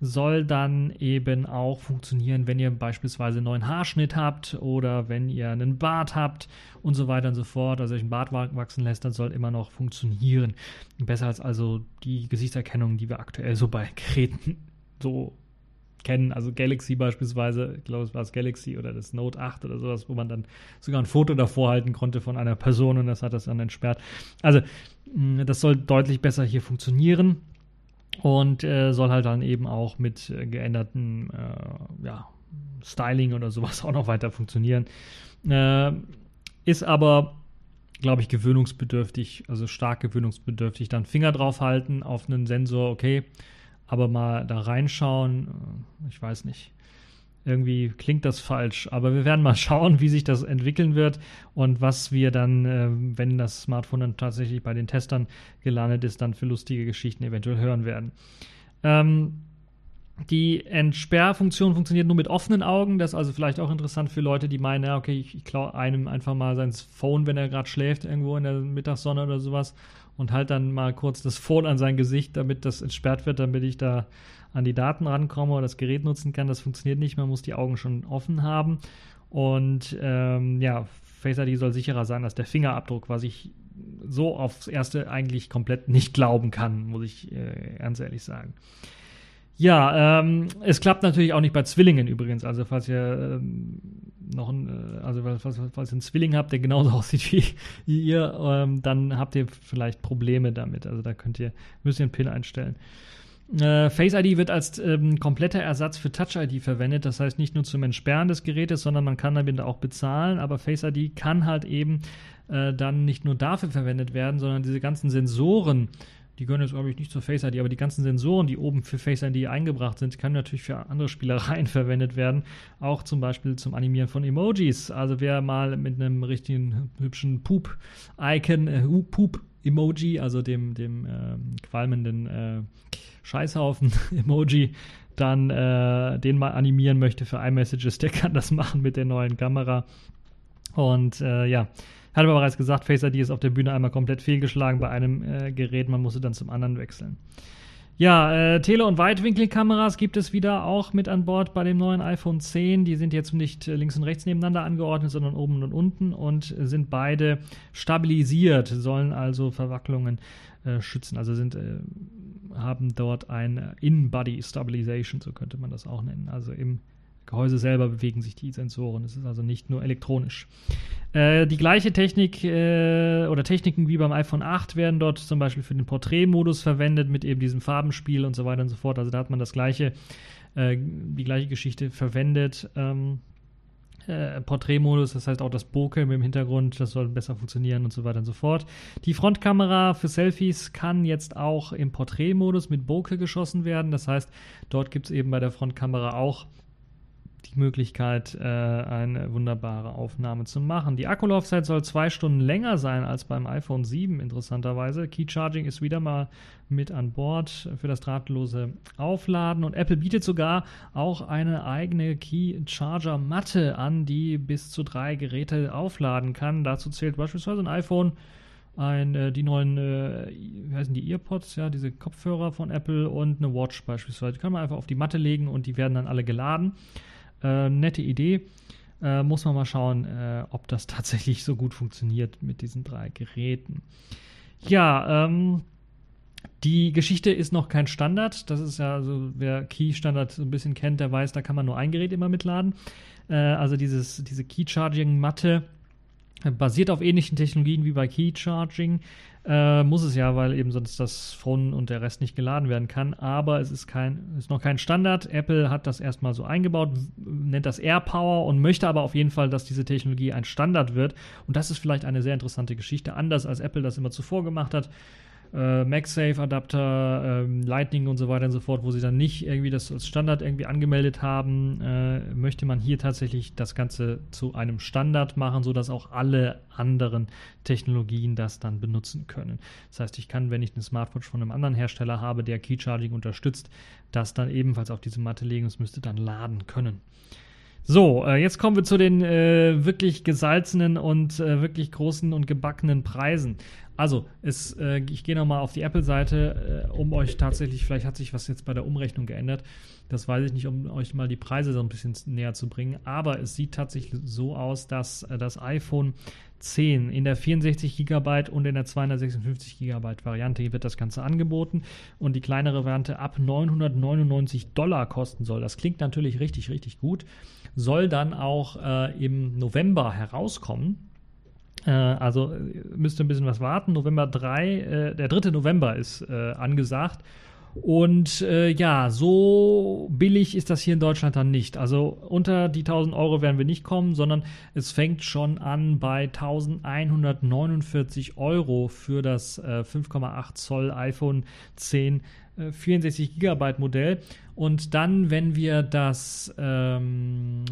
soll dann eben auch funktionieren, wenn ihr beispielsweise einen neuen Haarschnitt habt oder wenn ihr einen Bart habt und so weiter und so fort, also euch einen Bart wachsen lässt, dann soll immer noch funktionieren. Besser als also die Gesichtserkennung, die wir aktuell so bei Geräten so kennen, also Galaxy beispielsweise, ich glaube, es war das Galaxy oder das Note 8 oder sowas, wo man dann sogar ein Foto davor halten konnte von einer Person und das hat das dann entsperrt. Also, das soll deutlich besser hier funktionieren und äh, soll halt dann eben auch mit äh, geänderten äh, ja, Styling oder sowas [LAUGHS] auch noch weiter funktionieren. Äh, ist aber, glaube ich, gewöhnungsbedürftig, also stark gewöhnungsbedürftig. Dann Finger drauf halten auf einen Sensor, okay, aber mal da reinschauen, äh, ich weiß nicht irgendwie klingt das falsch, aber wir werden mal [LAUGHS] schauen, wie sich das entwickeln wird und was wir dann, äh, wenn das Smartphone dann tatsächlich bei den Testern gelandet ist, dann für lustige Geschichten eventuell hören werden. Ähm, die Entsperrfunktion funktioniert nur mit offenen Augen. Das ist also vielleicht auch interessant für Leute, die meinen, ja, okay, ich, ich klaue einem einfach mal sein Phone, wenn er gerade schläft, irgendwo in der Mittagssonne oder sowas und halt dann mal kurz das Phone an sein Gesicht, damit das entsperrt wird, damit ich da an die Daten rankomme oder das Gerät nutzen kann. Das funktioniert nicht, man muss die Augen schon offen haben. Und ähm, ja, Face ID soll sicherer sein als der Fingerabdruck, was ich so aufs Erste eigentlich komplett nicht glauben kann, muss ich äh, ganz ehrlich sagen. Ja, ähm, es klappt natürlich auch nicht bei Zwillingen übrigens. Also falls ihr ähm, noch ein, äh, also falls, falls ihr einen Zwilling habt, der genauso [LAUGHS] aussieht wie, wie ihr, ähm, dann habt ihr vielleicht Probleme damit. Also da könnt ihr, müsst ihr einen Pin einstellen. Äh, Face ID wird als ähm, kompletter Ersatz für Touch ID verwendet. Das heißt nicht nur zum Entsperren des Gerätes, sondern man kann damit auch bezahlen. Aber Face ID kann halt eben äh, dann nicht nur dafür verwendet werden, sondern diese ganzen Sensoren die gehören jetzt, glaube ich, nicht zur Face ID, aber die ganzen Sensoren, die oben für Face ID eingebracht sind, können natürlich für andere Spielereien [LAUGHS] verwendet werden. Auch zum Beispiel zum Animieren von Emojis. Also wer mal mit einem richtigen hübschen Poop-Icon, äh, Poop-Emoji, also dem, dem äh, qualmenden äh, Scheißhaufen-Emoji, [LAUGHS] dann äh, den mal animieren möchte für iMessages, der kann das machen mit der neuen Kamera. Und äh, ja, hat aber bereits gesagt, Face ID ist auf der Bühne einmal komplett fehlgeschlagen bei einem äh, Gerät. Man musste dann zum anderen wechseln. Ja, äh, Tele- und Weitwinkelkameras gibt es wieder auch mit an Bord bei dem neuen iPhone 10. Die sind jetzt nicht äh, links und rechts nebeneinander angeordnet, sondern oben und unten und sind beide stabilisiert, sollen also Verwacklungen äh, schützen. Also sind, äh, haben dort ein In-Body Stabilization, so könnte man das auch nennen. Also im Gehäuse selber bewegen sich die Sensoren. Es ist also nicht nur elektronisch. Äh, die gleiche Technik äh, oder Techniken wie beim iPhone 8 werden dort zum Beispiel für den Porträtmodus verwendet mit eben diesem Farbenspiel und so weiter und so fort. Also da hat man das gleiche, äh, die gleiche Geschichte verwendet. Ähm, äh, Porträtmodus, das heißt auch das Bokeh im Hintergrund, das soll besser funktionieren und so weiter und so fort. Die Frontkamera für Selfies kann jetzt auch im Porträtmodus mit Bokeh geschossen werden. Das heißt, dort gibt es eben bei der Frontkamera auch die Möglichkeit, äh, eine wunderbare Aufnahme zu machen. Die Akkulaufzeit soll zwei Stunden länger sein als beim iPhone 7, interessanterweise. Key Charging ist wieder mal mit an Bord für das drahtlose Aufladen und Apple bietet sogar auch eine eigene Key Charger Matte an, die bis zu drei Geräte aufladen kann. Dazu zählt beispielsweise ein iPhone ein, äh, die neuen, äh, wie heißen die Earpods, ja, diese Kopfhörer von Apple und eine Watch beispielsweise. Die kann man einfach auf die Matte legen und die werden dann alle geladen. Äh, nette Idee. Äh, muss man mal schauen, äh, ob das [LAUGHS] tatsächlich so gut funktioniert mit diesen drei Geräten. Ja, ähm, die Geschichte ist noch kein Standard. Das ist ja, also wer Key-Standard so ein bisschen kennt, der weiß, da kann man nur ein Gerät immer mitladen. Äh, also dieses, diese Key-Charging-Matte basiert auf ähnlichen Technologien wie bei Key Charging. Äh, muss es ja, weil eben sonst das Phone und der Rest nicht geladen werden kann. Aber es ist, kein, ist noch kein Standard. Apple hat das erstmal so eingebaut, nennt das AirPower und möchte aber auf jeden Fall, dass diese Technologie ein Standard wird. Und das ist vielleicht eine sehr interessante Geschichte, anders als Apple das immer zuvor gemacht hat äh, MagSafe-Adapter, äh, Lightning und so weiter und so fort, wo sie dann nicht irgendwie das als Standard irgendwie angemeldet haben, äh, möchte man hier tatsächlich das Ganze zu einem Standard machen, sodass auch alle anderen Technologien das dann benutzen können. Das heißt, ich kann, wenn ich eine Smartwatch von einem anderen Hersteller habe, der Key Charging unterstützt, das dann ebenfalls auf diese Matte legen und es müsste dann laden können. So, äh, jetzt kommen wir zu den äh, wirklich gesalzenen und äh, wirklich großen und gebackenen Preisen. Also, es, äh, ich gehe nochmal auf die Apple-Seite, äh, um euch tatsächlich, vielleicht hat sich was jetzt bei der Umrechnung geändert. Das weiß ich nicht, um euch mal die Preise so ein bisschen näher zu bringen. Aber es sieht tatsächlich so aus, dass äh, das iPhone 10 in der 64 GB und in der 256 GB Variante wird das Ganze angeboten und die kleinere Variante ab 999 Dollar kosten soll. Das klingt natürlich richtig, richtig gut. Soll dann auch äh, im November herauskommen. Äh, also müsst ihr ein bisschen was warten. November 3, äh, der 3. November ist äh, angesagt. Und äh, ja, so billig ist das hier in Deutschland dann nicht. Also unter die 1000 Euro werden wir nicht kommen, sondern es fängt schon an bei 1149 Euro für das äh, 5,8 Zoll iPhone 10 äh, 64 Gigabyte Modell. Und dann, wenn wir das ähm,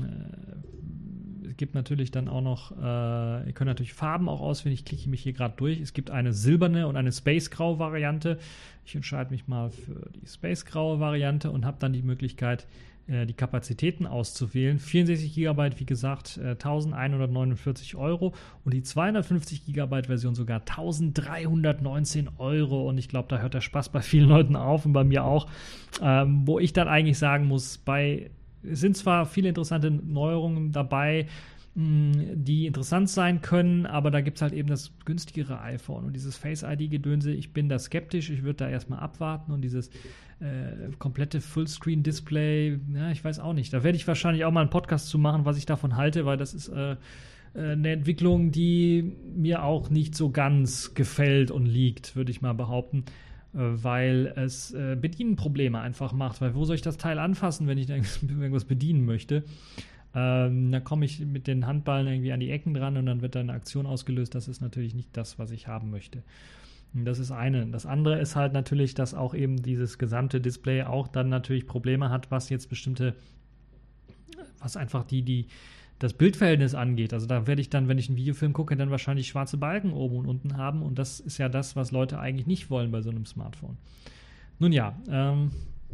gibt natürlich dann auch noch, äh, ihr könnt natürlich Farben auch auswählen. Ich klicke mich hier gerade durch. Es gibt eine silberne und eine Space-graue Variante. Ich entscheide mich mal für die Space-graue Variante und habe dann die Möglichkeit, äh, die Kapazitäten auszuwählen. 64 GB, wie gesagt, äh, 1149 Euro und die 250 GB Version sogar 1319 Euro. Und ich glaube, da hört der Spaß bei vielen Leuten auf und bei mir auch. Ähm, wo ich dann eigentlich sagen muss, bei es sind zwar viele interessante Neuerungen dabei, die interessant sein können, aber da gibt es halt eben das günstigere iPhone und dieses Face-ID-Gedönse. Ich bin da skeptisch, ich würde da erstmal abwarten und dieses äh, komplette Fullscreen-Display, ja, ich weiß auch nicht. Da werde ich wahrscheinlich auch mal einen Podcast zu machen, was ich davon halte, weil das ist äh, äh eine Entwicklung, die mir auch nicht so ganz gefällt und liegt, würde ich mal behaupten. Äh, weil es äh, Bedienprobleme einfach macht. Weil wo soll ich das Teil anfassen, wenn ich [LAUGHS] irgendwas bedienen möchte? Ähm, dann komme ich mit den Handballen irgendwie an die Ecken dran und dann wird da eine Aktion ausgelöst. Das ist natürlich nicht das, was ich haben möchte. Das ist eine. Das andere ist halt natürlich, dass auch eben dieses gesamte Display auch dann natürlich Probleme hat, was jetzt bestimmte, was einfach die, die, das Bildverhältnis angeht. Also da werde ich dann, wenn ich einen Videofilm gucke, dann wahrscheinlich schwarze Balken oben und unten haben. Und das ist ja das, was Leute eigentlich nicht wollen bei so einem Smartphone. Nun ja, ähm,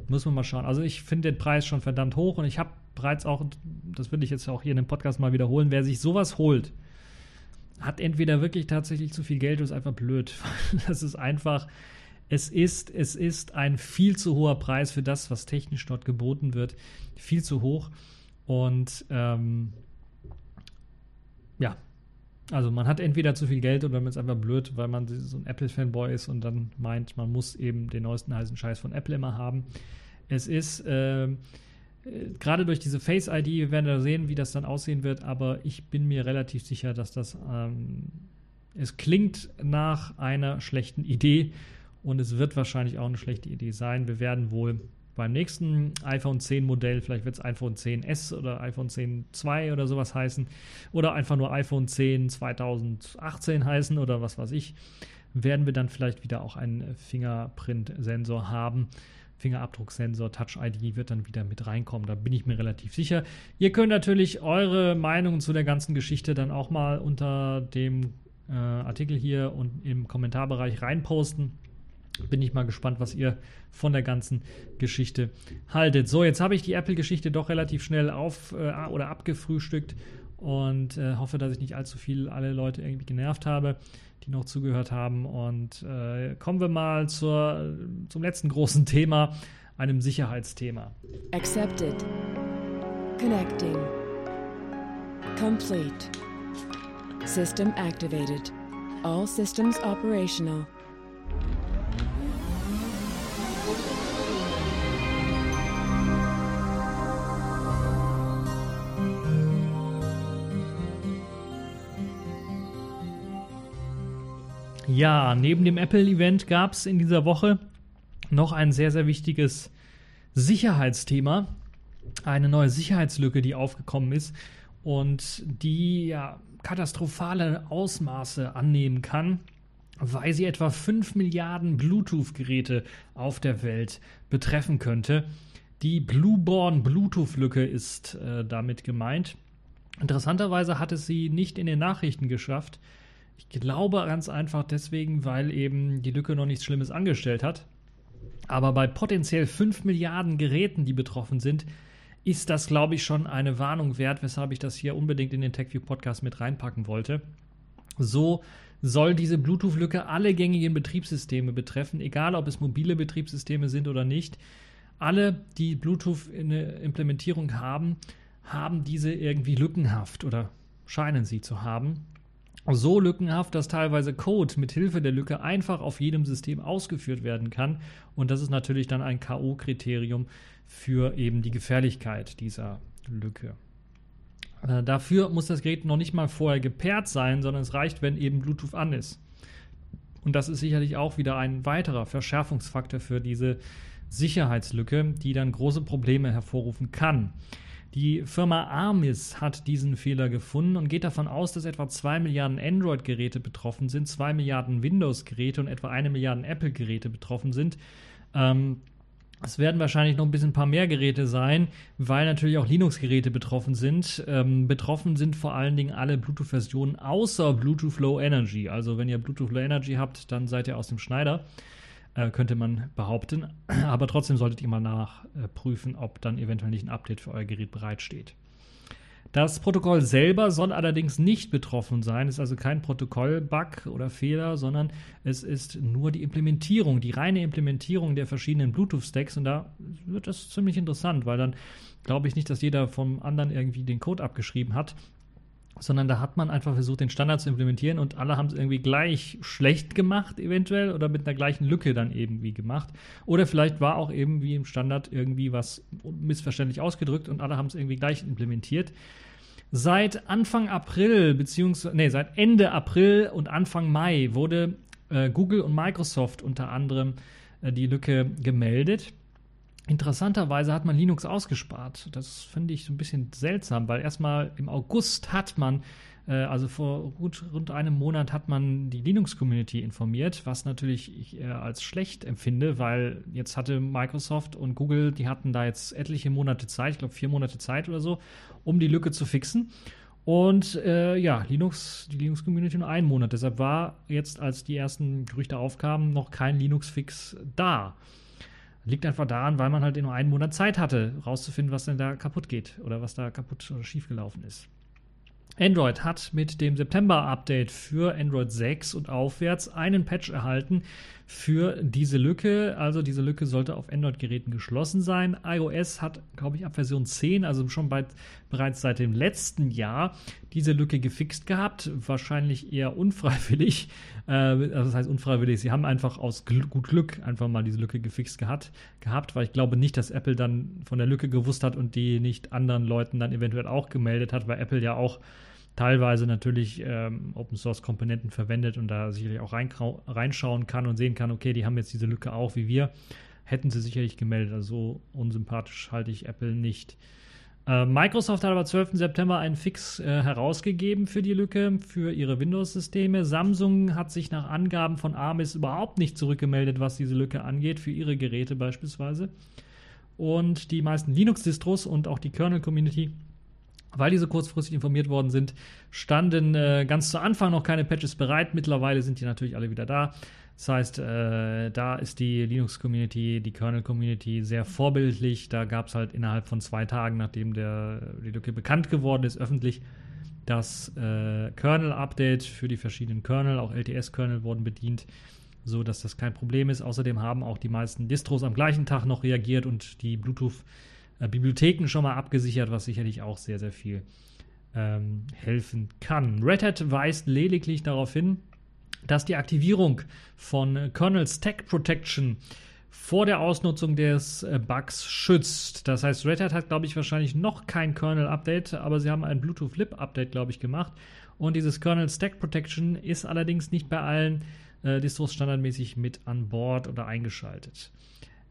muss man mal schauen. Also ich finde den Preis schon verdammt hoch und ich habe bereits auch, das will ich jetzt auch hier in dem Podcast mal wiederholen, wer sich sowas holt, hat entweder wirklich tatsächlich zu viel Geld oder ist einfach blöd. [LAUGHS] Das ist einfach, es ist, es ist ein viel zu hoher Preis für das, was technisch dort geboten wird. Viel zu hoch. Und ähm, ja, also man hat entweder zu viel Geld oder man ist einfach blöd, weil man so ein Apple-Fanboy ist und dann meint, man muss eben den neuesten heißen Scheiß von Apple immer haben. Es ist äh, gerade durch diese Face ID, wir werden da sehen, wie das dann aussehen wird, aber ich bin mir relativ sicher, dass das ähm, es klingt nach einer schlechten Idee und es wird wahrscheinlich auch eine schlechte Idee sein. Wir werden wohl beim nächsten iPhone 10 Modell, vielleicht wird es iPhone 10s oder iPhone 10 2 oder sowas heißen oder einfach nur iPhone 10 2018 heißen oder was weiß ich, werden wir dann vielleicht wieder auch einen Fingerprint-Sensor haben. Fingerabdrucksensor, Touch ID wird dann wieder mit reinkommen. Da bin ich mir relativ sicher. Ihr könnt natürlich eure Meinung zu der ganzen Geschichte dann auch mal unter dem äh, Artikel hier und im Kommentarbereich reinposten. Bin ich mal gespannt, was ihr von der ganzen Geschichte haltet. So, jetzt habe ich die Apple-Geschichte doch relativ schnell auf äh, oder abgefrühstückt und äh, hoffe, dass ich nicht allzu viel alle Leute irgendwie genervt habe, die noch zugehört haben. Und äh, kommen wir mal zur, zum letzten großen [LAUGHS] Thema, einem Sicherheitsthema. Accepted. Connecting. Complete. System activated. All systems operational. Ja, neben dem Apple-Event gab es in dieser Woche noch ein sehr, sehr wichtiges Sicherheitsthema. Eine neue Sicherheitslücke, die aufgekommen ist und die ja katastrophale Ausmaße annehmen kann, weil sie etwa 5 Milliarden Bluetooth-Geräte auf der Welt betreffen könnte. Die Blueborn Bluetooth-Lücke ist äh, damit gemeint. Interessanterweise hat es sie nicht in den Nachrichten geschafft. Ich glaube ganz einfach deswegen, weil eben die Lücke noch nichts Schlimmes angestellt hat. Aber bei potenziell 5 Milliarden Geräten, die betroffen sind, ist das, glaube ich, schon eine Warnung wert, weshalb ich das hier unbedingt in den TechView Podcast mit reinpacken wollte. So soll diese Bluetooth-Lücke alle gängigen Betriebssysteme betreffen, egal ob es mobile Betriebssysteme sind oder nicht. Alle, die Bluetooth in der Implementierung haben, haben diese irgendwie lückenhaft oder scheinen sie zu haben so lückenhaft, dass teilweise Code mit Hilfe der Lücke einfach auf jedem System ausgeführt werden kann. Und das ist natürlich dann ein K.O.-Kriterium für eben die Gefährlichkeit dieser Lücke. Äh, dafür muss das Gerät noch nicht mal vorher gepaart sein, sondern es reicht, wenn eben Bluetooth an ist. Und das ist sicherlich auch wieder ein weiterer Verschärfungsfaktor für diese Sicherheitslücke, die dann große Probleme hervorrufen kann. Die Firma Armis hat diesen Fehler gefunden und geht davon aus, dass etwa 2 Milliarden Android-Geräte betroffen sind, 2 Milliarden Windows-Geräte und etwa eine Milliarde Apple-Geräte betroffen sind. Ähm, es werden wahrscheinlich noch ein bisschen ein paar mehr Geräte sein, weil natürlich auch Linux-Geräte betroffen sind. Ähm, betroffen sind vor allen Dingen alle Bluetooth-Versionen außer Bluetooth Low Energy. Also wenn ihr Bluetooth Low Energy habt, dann seid ihr aus dem Schneider äh, könnte man behaupten. [CLEARS THROAT] Aber trotzdem solltet ihr mal nachprüfen, ob dann eventuell nicht ein Update für euer Gerät bereitsteht. Das Protokoll selber soll allerdings nicht betroffen sein. Es ist also kein Protokoll-Bug oder Fehler, sondern es ist nur die Implementierung, die reine Implementierung der verschiedenen Bluetooth-Stacks. Und da wird das ziemlich interessant, weil dann glaube ich nicht, dass jeder vom anderen irgendwie den Code abgeschrieben hat, sondern da hat man einfach versucht, den Standard zu implementieren und alle haben es irgendwie gleich schlecht gemacht, eventuell, oder mit einer gleichen Lücke dann irgendwie gemacht. Oder vielleicht war auch eben wie im Standard irgendwie was missverständlich ausgedrückt und alle haben es irgendwie gleich implementiert. Seit Anfang April, beziehungsweise, nee, seit Ende April und Anfang Mai wurde äh, Google und Microsoft unter anderem äh, die Lücke gemeldet. Interessanterweise hat man Linux ausgespart. Das finde ich so ein bisschen seltsam, weil erstmal im August hat man Äh, also vor gut rund einem Monat hat man die Linux-Community informiert, was natürlich ich eher als schlecht empfinde, weil jetzt hatte Microsoft und Google, die hatten da jetzt etliche Monate Zeit, ich glaube vier Monate Zeit oder so, um die Lücke zu fixen. Und äh, ja, Linux, die Linux-Community nur einen Monat. Deshalb war jetzt, als die ersten Gerüchte aufkamen, noch kein Linux-Fix da. Liegt einfach daran, weil man halt nur einen Monat Zeit hatte, rauszufinden, was denn da kaputt geht oder was da kaputt oder schief gelaufen ist. Android hat mit dem September-Update für Android 6 und aufwärts einen Patch erhalten für diese Lücke. Also diese Lücke sollte auf Android-Geräten geschlossen sein. iOS hat, glaube ich, ab Version 10, also schon bald, bereits seit dem letzten Jahr, diese Lücke gefixt gehabt. Wahrscheinlich eher unfreiwillig. Äh, also das heißt unfreiwillig. Sie haben einfach aus Gl gut Glück einfach mal diese Lücke gefixt gehabt, gehabt, weil ich glaube nicht, dass Apple dann von der Lücke gewusst hat und die nicht anderen Leuten dann eventuell auch gemeldet hat, weil Apple ja auch teilweise natürlich ähm, Open Source Komponenten verwendet und da sicherlich auch reinschauen kann und sehen kann, okay, die haben jetzt diese Lücke auch wie wir, hätten sie sicherlich gemeldet. Also so unsympathisch halte ich Apple nicht. Äh, Microsoft hat aber 12. September einen Fix äh, herausgegeben für die Lücke für ihre Windows-Systeme. Samsung hat sich nach Angaben von Armis überhaupt nicht zurückgemeldet, was diese Lücke angeht, für ihre Geräte beispielsweise. Und die meisten Linux-Distros und auch die Kernel-Community weil die so kurzfristig informiert worden sind, standen äh, ganz zu Anfang noch keine Patches bereit. Mittlerweile sind die natürlich alle wieder da. Das heißt, äh, da ist die Linux-Community, die Kernel-Community sehr vorbildlich. Da gab es halt innerhalb von zwei Tagen, nachdem der, die Lücke bekannt geworden ist, öffentlich das äh, Kernel-Update für die verschiedenen Kernel, auch LTS-Kernel wurden bedient, so dass das kein Problem ist. Außerdem haben auch die meisten Distros am gleichen Tag noch reagiert und die Bluetooth- äh, Bibliotheken schon mal abgesichert, was sicherlich auch sehr, sehr viel ähm, helfen kann. Red Hat weist lediglich darauf hin, dass die Aktivierung von Kernel Stack Protection vor der Ausnutzung des äh, Bugs schützt. Das heißt, Red Hat hat, glaube ich, wahrscheinlich noch kein Kernel-Update, aber sie haben ein Bluetooth-Lib-Update, glaube ich, gemacht. Und dieses Kernel Stack Protection ist allerdings nicht bei allen äh, Distros standardmäßig mit an Bord oder eingeschaltet.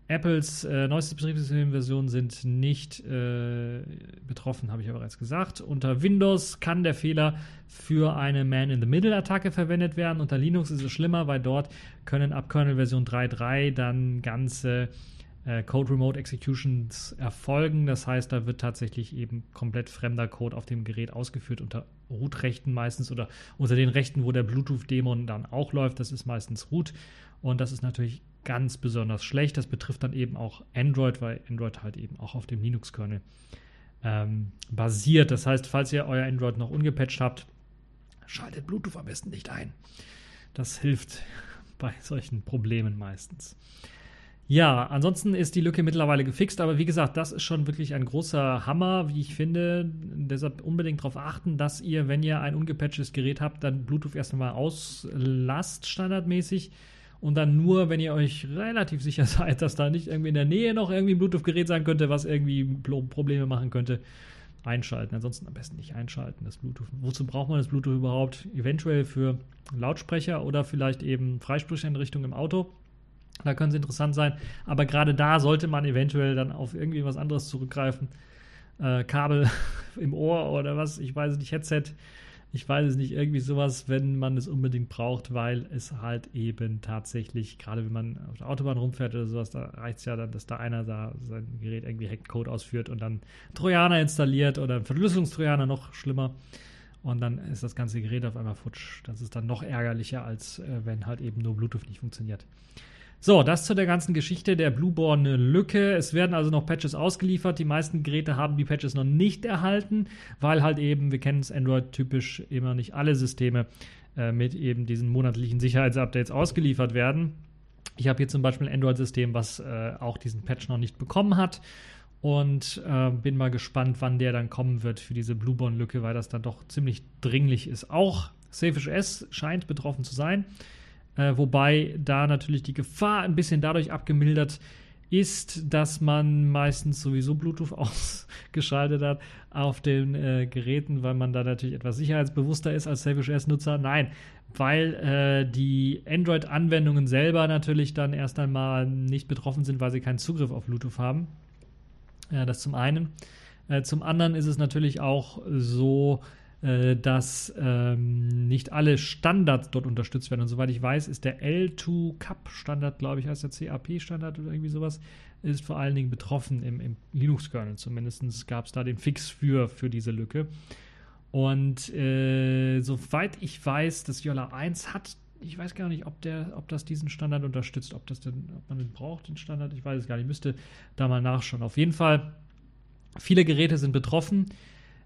Apples äh, neueste Betriebssystemversionen sind nicht äh, betroffen, habe ich aber bereits gesagt. Unter Windows kann der Fehler für eine Man-in-the-Middle-Attacke verwendet werden. Unter Linux ist es schlimmer, weil dort können ab Kernel-Version 3.3 dann ganze äh, Code Remote Executions erfolgen. Das heißt, da wird tatsächlich eben komplett fremder Code auf dem Gerät ausgeführt unter Root-Rechten meistens oder unter den Rechten, wo der Bluetooth-Dämon dann auch läuft. Das ist meistens Root. Und das ist natürlich ganz besonders schlecht. Das betrifft dann eben auch Android, weil Android halt eben auch auf dem Linux-Kernel ähm, basiert. Das heißt, falls ihr euer Android noch ungepatcht habt, schaltet Bluetooth am besten nicht ein. Das hilft [LAUGHS] bei solchen Problemen meistens. Ja, ansonsten ist die Lücke mittlerweile gefixt, aber wie gesagt, das ist schon wirklich ein großer Hammer, wie ich finde. Deshalb unbedingt darauf achten, dass ihr, wenn ihr ein ungepatchtes Gerät habt, dann Bluetooth erst einmal auslasst, standardmäßig und dann nur, wenn ihr euch relativ sicher [LAUGHS] seid, dass da nicht irgendwie in der Nähe noch irgendwie ein Bluetooth-Gerät sein könnte, was irgendwie Probleme machen könnte, einschalten. Ansonsten am besten nicht einschalten, das Bluetooth. Wozu braucht man das Bluetooth überhaupt? Eventuell für Lautsprecher oder vielleicht eben Freisprecheinrichtungen im Auto. Da können sie interessant sein. Aber gerade da sollte man eventuell dann auf irgendwie was anderes zurückgreifen. Äh, Kabel [LAUGHS] im Ohr oder was, ich weiß nicht, Headset ich weiß es nicht, irgendwie sowas, wenn man es unbedingt braucht, weil es halt eben tatsächlich, gerade wenn man auf der Autobahn rumfährt oder sowas, da reicht es ja dann, dass da einer da sein Gerät irgendwie Hackcode ausführt und dann Trojaner installiert oder Verschlüsselungstrojaner noch schlimmer. Und dann ist das ganze Gerät auf einmal futsch. Das ist dann noch ärgerlicher, als äh, wenn halt eben nur Bluetooth nicht funktioniert. So, das zu der ganzen Geschichte der Blueborn-Lücke. Es werden also noch Patches ausgeliefert. Die meisten Geräte haben die Patches noch nicht erhalten, weil halt eben, wir kennen es Android typisch, immer nicht alle Systeme äh, mit eben diesen monatlichen Sicherheitsupdates ausgeliefert werden. Ich habe hier zum Beispiel ein Android-System, was äh, auch diesen Patch noch nicht bekommen hat. Und äh, bin mal gespannt, wann der dann kommen wird für diese Blueborn-Lücke, weil das dann doch ziemlich dringlich ist. Auch Safish S scheint betroffen zu sein. Äh, wobei da natürlich die Gefahr ein bisschen dadurch abgemildert ist, dass man meistens sowieso Bluetooth [LAUGHS] ausgeschaltet hat auf den äh, Geräten, weil man da natürlich etwas sicherheitsbewusster ist als Selfish S-Nutzer. Nein, weil äh, die Android-Anwendungen selber natürlich dann erst einmal nicht betroffen sind, weil sie keinen Zugriff auf Bluetooth haben. Äh, das zum einen. Äh, zum anderen ist es natürlich auch so, äh, dass ähm, nicht alle Standards dort unterstützt werden. Und soweit ich weiß, ist der L2 Cup Standard, glaube ich, heißt der CAP Standard oder irgendwie sowas, ist vor allen Dingen betroffen im, im Linux-Kernel. Zumindest gab es da den Fix für, für diese Lücke. Und äh, soweit ich weiß, das Yola 1 hat, ich weiß gar nicht, ob, der, ob das diesen Standard unterstützt, ob, das denn, ob man den braucht, den Standard, ich weiß es gar nicht, ich müsste da mal nachschauen. Auf jeden Fall, viele Geräte sind betroffen.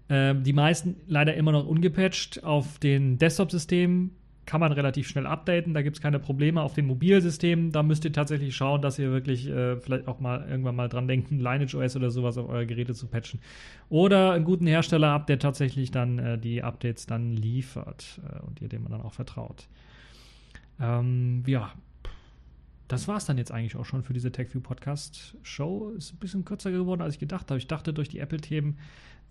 Ähm, die meisten leider immer noch ungepatcht. Auf den Desktop-Systemen kann man relativ schnell updaten, da gibt es keine Probleme. Auf den Mobilsystemen, da müsst ihr tatsächlich schauen, dass ihr wirklich äh, vielleicht auch mal irgendwann mal dran denkt, Lineage OS oder sowas auf eure Geräte zu patchen. Oder einen guten Hersteller habt, der tatsächlich dann äh, die Updates dann liefert äh, und ihr dem dann auch vertraut. Ähm, ja, das war es dann jetzt eigentlich auch schon für diese TechView Podcast Show. Ist ein bisschen kürzer geworden, als ich gedacht habe. Ich dachte, durch die Apple-Themen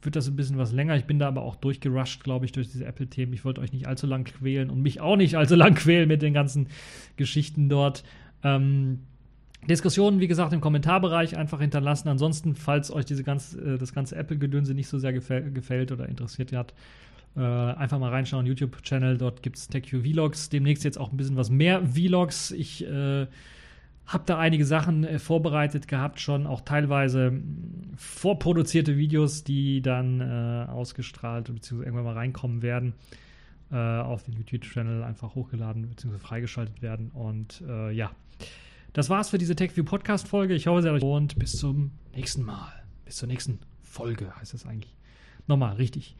wird das ein bisschen was länger. Ich bin da aber auch durchgerusht, glaube ich, durch diese Apple-Themen. Ich wollte euch nicht allzu lang quälen und mich auch nicht allzu lang quälen mit den ganzen Geschichten dort. Ähm, Diskussionen, wie gesagt, im Kommentarbereich einfach hinterlassen. Ansonsten, falls euch diese ganz, äh, das ganze Apple-Gedönse nicht so sehr gefäl gefällt oder interessiert hat, äh, einfach mal reinschauen, YouTube-Channel, dort gibt es TechView Vlogs. Demnächst jetzt auch ein bisschen was mehr Vlogs. Ich äh, habe da einige Sachen äh, vorbereitet gehabt, schon auch teilweise mm, vorproduzierte Videos, die dann äh, ausgestrahlt bzw. irgendwann mal reinkommen werden, äh, auf den YouTube-Channel einfach hochgeladen bzw. freigeschaltet werden. Und äh, ja, das war's für diese TechView Podcast-Folge. Ich hoffe, es hat euch und bis zum nächsten Mal. Bis zur nächsten Folge heißt das eigentlich. Nochmal, richtig.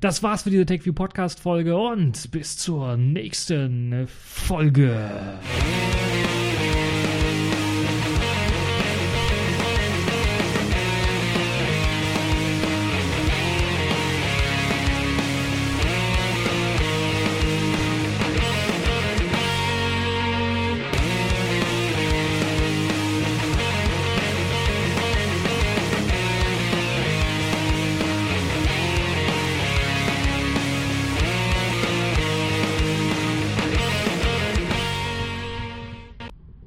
Das war's für diese TechView Podcast-Folge und bis zur nächsten Folge.